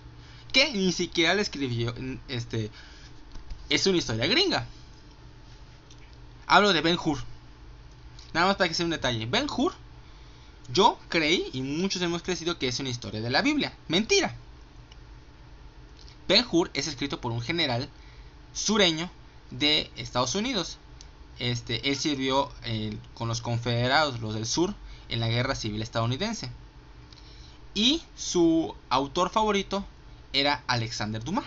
Que ni siquiera la escribió, este, es una historia gringa. Hablo de Ben Hur. Nada más para que sea un detalle. Ben Hur, yo creí y muchos hemos crecido que es una historia de la Biblia. Mentira. Ben Hur es escrito por un general sureño de Estados Unidos. Este, él sirvió eh, con los confederados, los del sur, en la guerra civil estadounidense. Y su autor favorito era Alexander Dumas,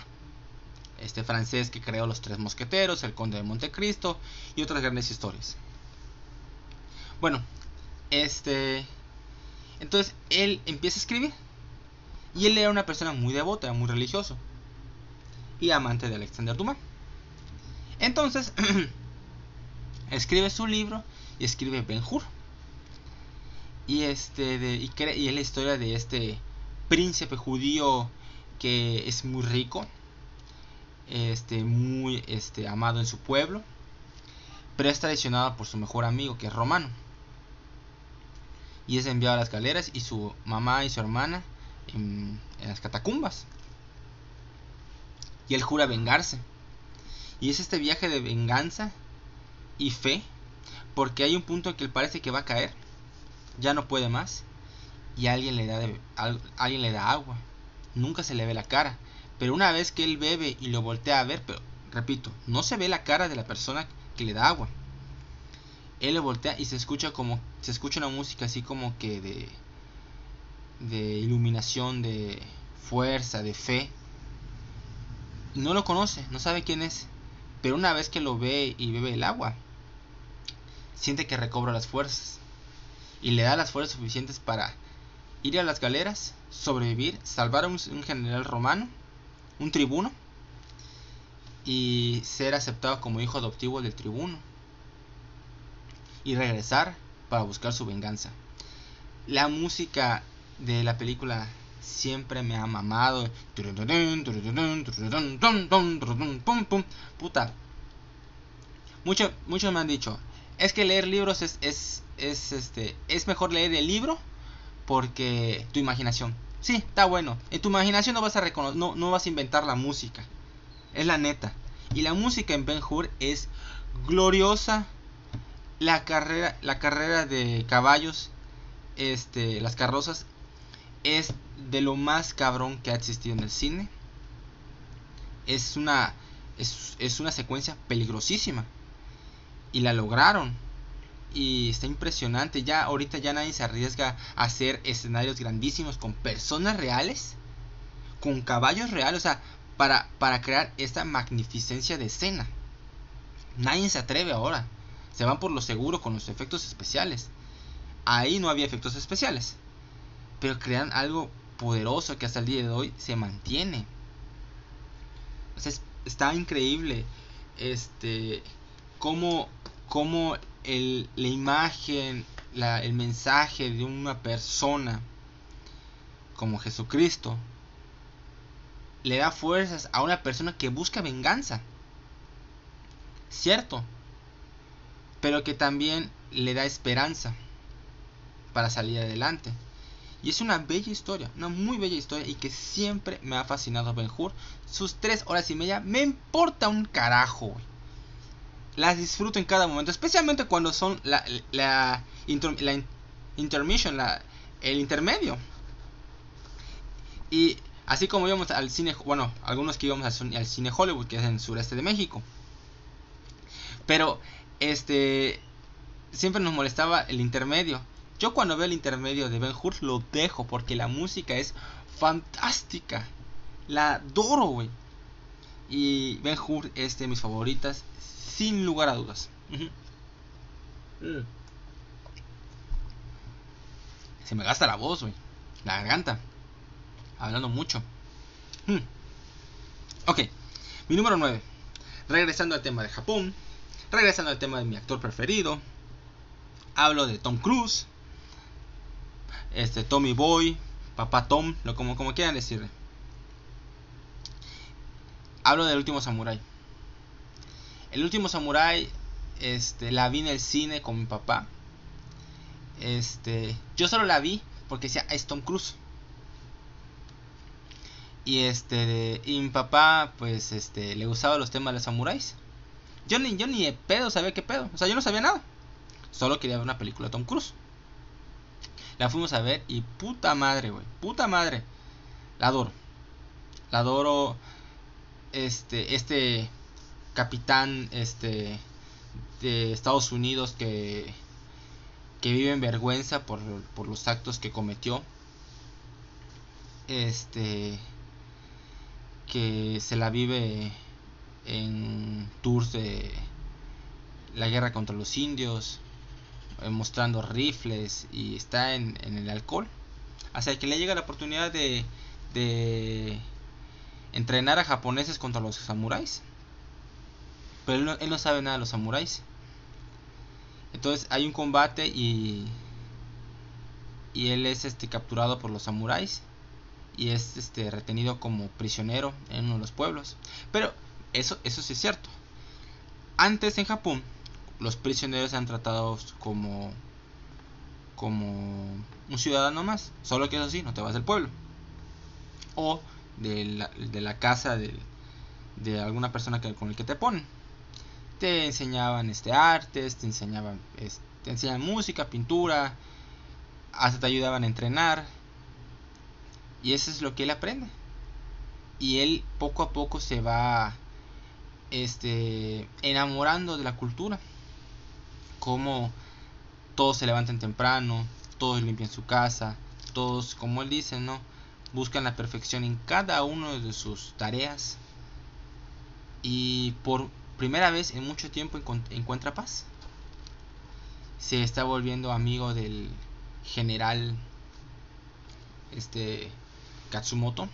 este francés que creó Los Tres Mosqueteros, El Conde de Montecristo y otras grandes historias. Bueno, este. Entonces él empieza a escribir. Y él era una persona muy devota, muy religioso. Y amante de Alexander Dumas. Entonces, (clears throat) escribe su libro y escribe Ben Hur. Y, este, de, y, y es la historia de este príncipe judío que es muy rico. Este, muy este, amado en su pueblo. Pero es traicionado por su mejor amigo que es romano y es enviado a las galeras y su mamá y su hermana en, las catacumbas. Y él jura vengarse. Y es este viaje de venganza y fe, porque hay un punto en que él parece que va a caer, ya no puede más, y alguien le da, alguien le da agua. Nunca se le ve la cara, pero una vez que él bebe y lo voltea a ver, pero repito, no se ve la cara de la persona que le da agua. Él lo voltea y se escucha como se escucha una música así como que de iluminación, de fuerza, de fe. No lo conoce, no sabe quién es, pero una vez que lo ve y bebe el agua, siente que recobra las fuerzas y le da las fuerzas suficientes para ir a las galeras, sobrevivir, salvar a un, general romano, un tribuno, y ser aceptado como hijo adoptivo del tribuno, y regresar para buscar su venganza. La música de la película siempre me ha mamado. Puta. Mucho, muchos me han dicho, es que leer libros es, es, es, este, es mejor leer el libro porque tu imaginación. Sí, está bueno. En tu imaginación no vas a reconocer, no, no vas a inventar la música. Es la neta. Y la música en Ben Hur es gloriosa. La carrera, la carrera de caballos, este, las carrozas, es de lo más cabrón que ha existido en el cine. Es una, es, es una secuencia peligrosísima. Y la lograron y está impresionante. Ya ahorita ya nadie se arriesga a hacer escenarios grandísimos con personas reales, con caballos reales, o sea, para, para crear esta magnificencia de escena. Nadie se atreve ahora. Se van por lo seguro con los efectos especiales. Ahí no había efectos especiales. Pero crean algo poderoso que hasta el día de hoy se mantiene. O sea, está increíble. Este. Cómo, cómo el, la imagen, la, el mensaje de una persona como Jesucristo le da fuerzas a una persona que busca venganza. Cierto. Pero que también le da esperanza para salir adelante. Y es una bella historia, una muy bella historia y que siempre me ha fascinado Ben Hur. Sus tres horas y media me importa un carajo, las disfruto en cada momento, especialmente cuando son la, la, la intermission, la, el intermedio. Y así como íbamos al cine, bueno, algunos que íbamos al, al cine Hollywood, que es en el sureste de México. Pero, este, siempre nos molestaba el intermedio. Yo cuando veo el intermedio de Ben Hur lo dejo porque la música es fantástica. La adoro, güey. Y Ben Hur es de mis favoritas sin lugar a dudas. Mm. Se me gasta la voz, güey. La garganta. Hablando mucho. Mm. Ok. Mi número 9. Regresando al tema de Japón. Regresando al tema de mi actor preferido. Hablo de Tom Cruise. Este, Tommy Boy. Papá Tom. Lo como, como quieran decirle. Hablo del último samurai. El último samurai, este, la vi en el cine con mi papá. Este, yo solo la vi porque decía es Tom Cruise. Y este, y mi papá, pues, este, le gustaba los temas de los samuráis. Yo ni, yo ni de pedo sabía qué pedo. O sea, yo no sabía nada. Solo quería ver una película de Tom Cruise. La fuimos a ver y puta madre, güey. Puta madre. La adoro. La adoro. Este, este capitán este de Estados Unidos que que vive en vergüenza por, por los actos que cometió este que se la vive en tours de la guerra contra los indios eh, mostrando rifles y está en, en el alcohol hasta que le llega la oportunidad de, de entrenar a japoneses contra los samuráis pero él no, sabe nada de los samuráis. Entonces hay un combate y y él es este capturado por los samuráis y es este retenido como prisionero en uno de los pueblos. Pero eso eso sí es cierto. Antes en Japón los prisioneros eran tratados como como un ciudadano más, solo que eso sí, no te vas del pueblo. O de la, de la casa de, de alguna persona que, con el que te ponen. Te enseñaban este artes, te enseñaban, te enseñaban música, pintura, hasta te ayudaban a entrenar. Y eso es lo que él aprende. Y él poco a poco se va este enamorando de la cultura. Como todos se levantan temprano, todos limpian su casa, todos, como él dice, ¿no? Buscan la perfección en cada uno de sus tareas. Y por primera vez en mucho tiempo encuentra paz. Se está volviendo amigo del general este Katsumoto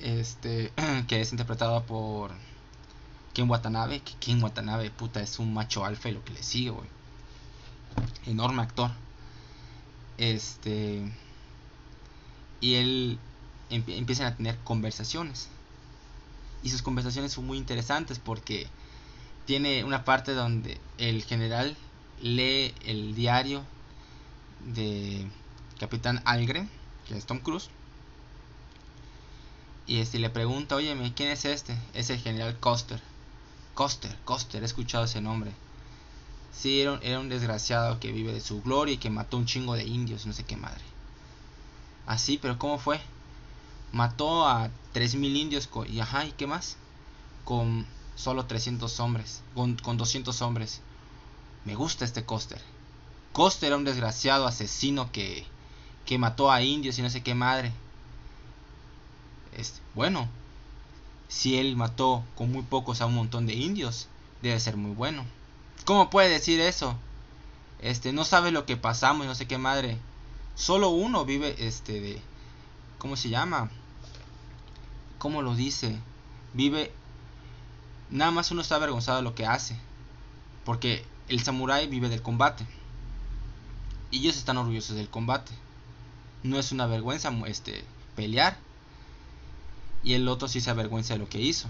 este (clears throat) que es interpretado por Ken Watanabe que Ken Watanabe puta es un macho alfa y lo que le sigue güey enorme actor. Este. Y él empiezan a tener conversaciones. Y sus conversaciones son muy interesantes porque tiene una parte donde el general lee el diario de Capitán Algren, que es Tom Cruise. Y este le pregunta, oye, ¿quién es este? Es el general Coster. Coster, Coster, he escuchado ese nombre. Sí, era un, desgraciado que vive de su gloria y que mató un chingo de indios, no sé qué madre. Así, pero ¿cómo fue? Mató a 3.000 indios y ajá, ¿y qué más? Con solo 300 hombres, con, con 200 hombres. Me gusta este Coster. Coster era un desgraciado asesino que, que mató a indios y no sé qué madre. Es, bueno, si él mató con muy pocos a un montón de indios, debe ser muy bueno. ¿Cómo puede decir eso? Este, no sabe lo que pasamos no sé qué madre. Solo uno vive, este, de... ¿Cómo se llama? ¿Cómo lo dice? Vive... Nada más uno está avergonzado de lo que hace. Porque el samurái vive del combate. Y ellos están orgullosos del combate. No es una vergüenza este, pelear. Y el otro sí se avergüenza de lo que hizo.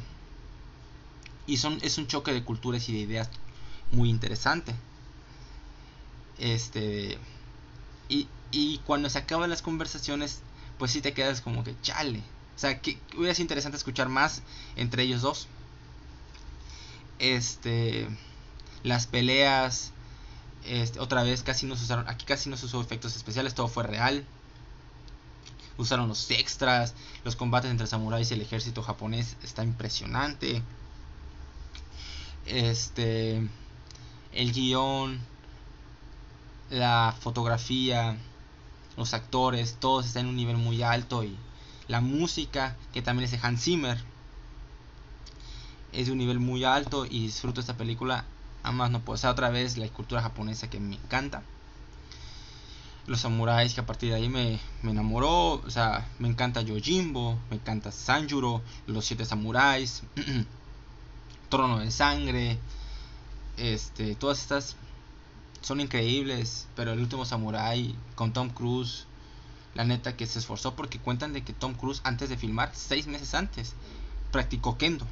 Y son, es un choque de culturas y de ideas muy interesante. Este. Y, y cuando se acaban las conversaciones, pues si te quedas como que chale. O sea, que hubiera sido interesante escuchar más entre ellos dos. Este. Las peleas. Este, otra vez casi no se usaron. Aquí casi no se usó efectos especiales, todo fue real. Usaron los extras. Los combates entre samuráis y el ejército japonés está impresionante. Este el guion, la fotografía, los actores, todos están en un nivel muy alto y la música, que también es de Hans Zimmer, es de un nivel muy alto y disfruto esta película. Además no puedo ser otra vez la cultura japonesa que me encanta. Los samuráis que a partir de ahí me, me enamoró. O sea, me encanta Yojimbo, me encanta Sanjuro, los siete samuráis, (clears throat) Trono de Sangre, este, todas estas son increíbles, pero el último samurai con Tom Cruise, la neta que se esforzó porque cuentan de que Tom Cruise antes de filmar, seis meses antes, practicó kendo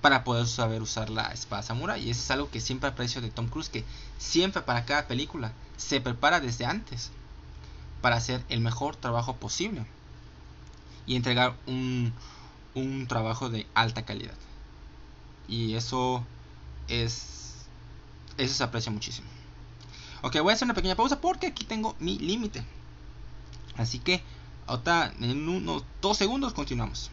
para poder saber usar la espada samurai. Y eso es algo que siempre aprecio de Tom Cruise, que siempre para cada película se prepara desde antes para hacer el mejor trabajo posible y entregar un, un trabajo de alta calidad. Y eso es eso se aprecia muchísimo. Ok, voy a hacer una pequeña pausa porque aquí tengo mi límite. Así que, ahorita en unos dos segundos continuamos.